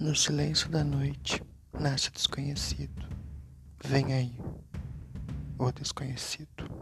No silêncio da noite nasce desconhecido. Vem aí, o desconhecido.